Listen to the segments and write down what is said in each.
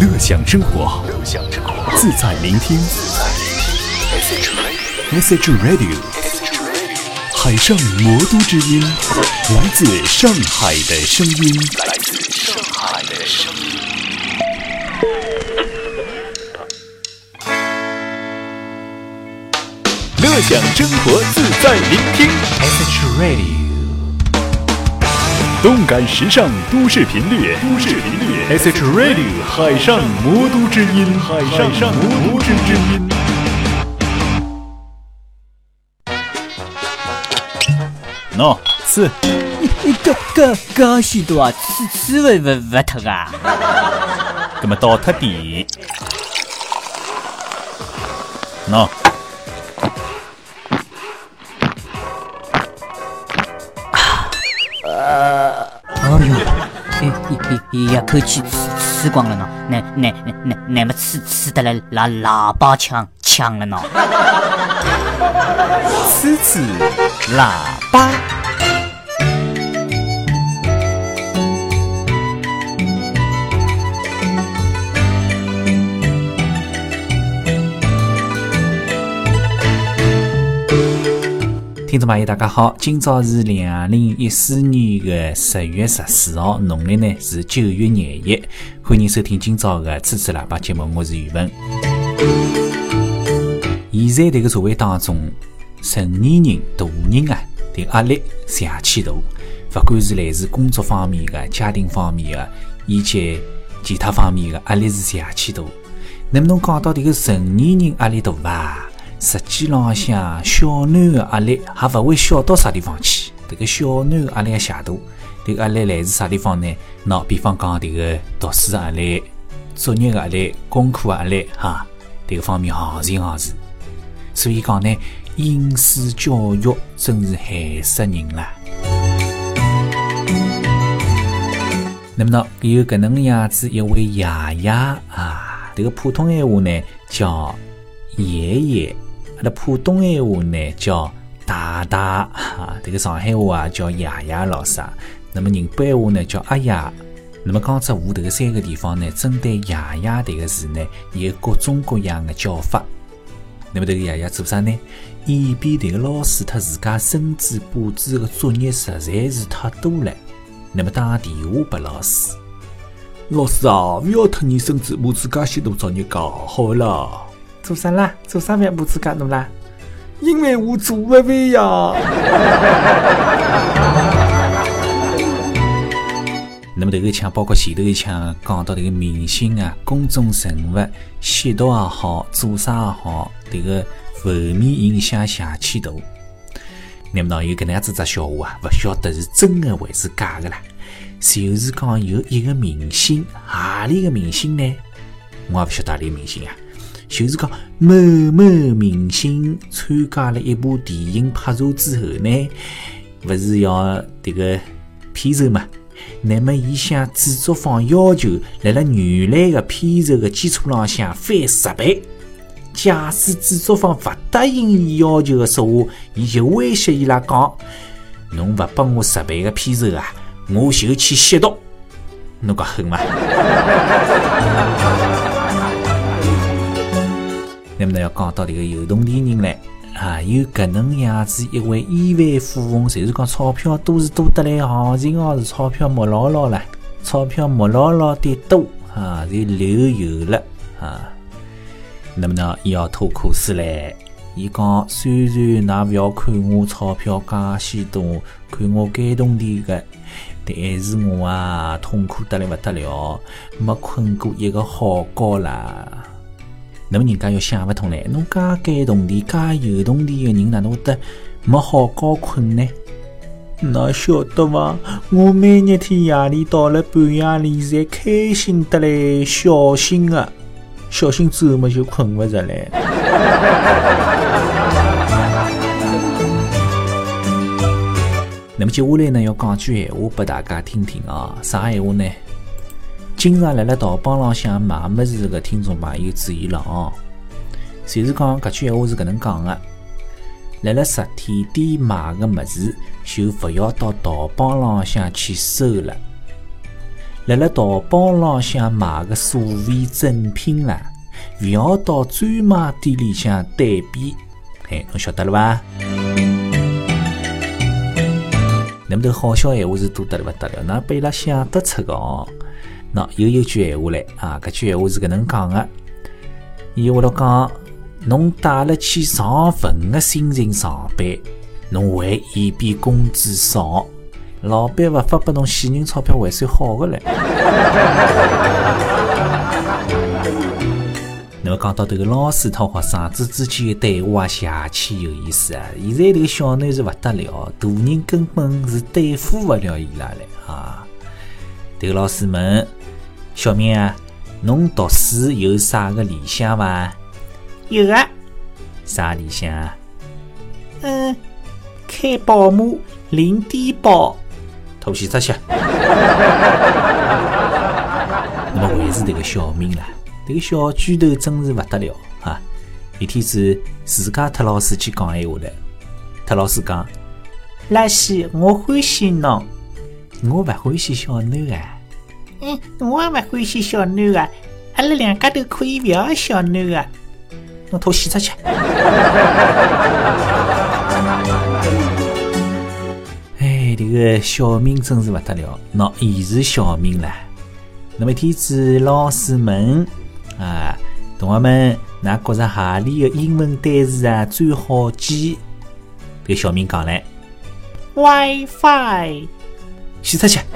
乐享生活，自在聆听。Message Radio，海上魔都之音，来自上海的声音。来自上海的声音。乐享生活，自在聆听。Message Radio。动感时尚都市频率，都市频率，SH Radio 海上魔都之音，海上魔都之音。喏，吃。你高高高许多啊，吃吃不不不脱啊。那么倒脱点。喏。一口气吃吃光了呢，那那那那那么吃吃的来拿喇叭枪枪了呢？吃吃喇叭。听众朋友，大家好！今朝是两零一四年的十月十四号，农历呢是九月廿一。欢迎收听今朝的支持喇叭节目，我是宇文。现在这个社会当中，成年人、大人啊，的压力邪气大，不管是来自工作方面的、家庭方面的，以及其他方面的压力是邪气大。那么侬讲到这个成年人压力大伐？实际浪向，小囡的压力还勿会小到啥地方去。这个小囡压力邪大，这个压力来自啥地方呢？喏，比方讲这个读书压力、作业压力、功课压力，哈，这个方面行情行事。所以讲呢，应试教育真是害死人了。那么呢，有搿能样子一位爷爷啊，这个普通闲话呢叫爷爷。阿拉普通闲话呢叫大大哈，这个上海话啊叫爷爷老啥。那么宁波闲话呢叫阿爷。那么江浙沪这个三个地方呢，针对爷爷这个字呢，有各种各样的叫法。那么这个爷爷做啥呢？以便这个老师他自家孙子布置的作业实在是太多了，那么打电话给老师，老师啊，不要特你孙子布置介许多作业搞好了。做啥啦？做啥要布置介多啦？因为我做不会呀。那么这个腔包括前头一腔讲到这个明星啊、公众人物吸毒也好、做啥也好，这个负面影响邪气大。那么呢有搿能样子只笑话啊，勿晓得是真的还是假的啦？就是讲有一个明星，何里个明星呢？我也勿晓得何里个明星啊。就是讲某某明星参加了一部电影拍摄之后呢，不是要这个片酬嘛？那么，伊向制作方要求，辣辣原来的片酬的基础浪向翻十倍。假使制作方不答应伊要求的说话，伊就威胁伊拉讲：“侬不拨我十倍的片酬啊，我就去吸毒。”侬讲狠吗？那么呢，要讲到这个有动的人嘞，啊，有搿能样子一位亿万富翁，就是讲钞票多是多得来，行情哦是钞票没牢牢了，钞票没牢牢的多啊，就流油了啊。那么呢，伊要吐苦水嘞，伊讲虽然㑚勿要看我钞票介许多，看我该动的个，但是我啊痛苦得来勿得了，没困过一个好觉啦。那么人家又想不通嘞，侬介感动的、介有动的个人，哪能会得没好觉困呢？哪晓得伐？我每日天夜里到了半夜里，侪开心得来，小心啊，小心之后么就困勿着嘞。那么接下来呢，要讲句闲话拨大家听听啊，啥闲话呢？经常辣辣淘宝浪向买么子个听众朋友注意了哦，就是讲搿句闲话是搿能讲个，辣辣实体店买个么子就勿要到淘宝浪向去搜了，辣辣淘宝浪向买个所谓正品啦，勿要到专卖店里向对比。嘿，侬晓得了伐？那么头好笑闲话是多得了勿得了，那被伊拉想得出个哦。喏，又有句闲话唻啊，搿句闲话是搿能讲个，伊话了讲，侬带了去上坟个心情上班，侬还嫌比工资少，老板勿发拨侬喜人钞票还算好个唻。那么讲到迭个老师和学生子之间的对话，邪气有意思啊！现在迭个小囡是勿得了，大人根本是对付勿了伊拉唻啊！迭个老师问小明啊，侬读书有啥个理想伐？有啊，啥理想啊？嗯，开宝马，领低保，吐西出去。那么还是迭个小明啦。这个小巨头真是勿得了哈！一天子自家特老师去讲闲话了，特老师讲：“老师，我欢喜侬，我勿欢喜小囡啊。”“嗯，我也勿欢喜小囡啊，阿拉两家头可以勿要小囡啊。”“侬拖戏出去！”哎，这个小明真是勿得了，喏，现是小明了。那么一天子老师问。啊，同学们，㑚觉着何里个英文单词啊最好记？这个小明讲嘞，WiFi，洗出去。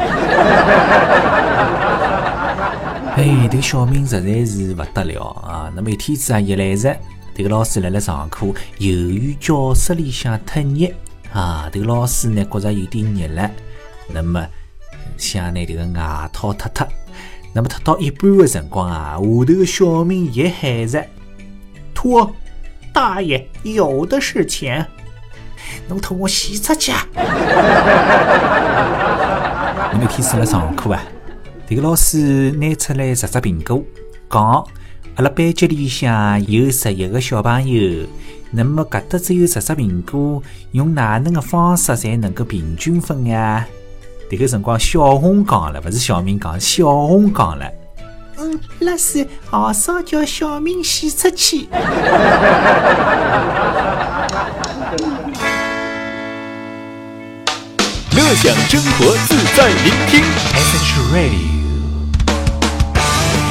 哎，这个小明实在是勿得了啊！那么一天子啊，一来着，这个老师来了上课，由于教室里向太热啊，这个老师呢觉着有点热了，那么想拿这个外套脱脱。那么脱到一半的辰光啊，下头个小明一喊着：“脱，大爷有的是钱，侬脱我洗出去！”那么天是辣上课啊，这个老师拿出来十只苹果，讲：“阿拉班级里向有十一个小朋友，那么搿搭只有十只苹果，用哪能个方式才能够平均分呀？”这个辰光，小红讲了，不是小明讲，小红讲了。嗯，老师，好少叫小明洗出去。乐享生活，自在聆听。S H Radio，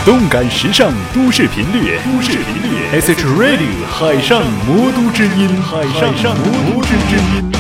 动感时尚都市频率，都市频率。S H Radio，海上魔都之音，海上魔都之音。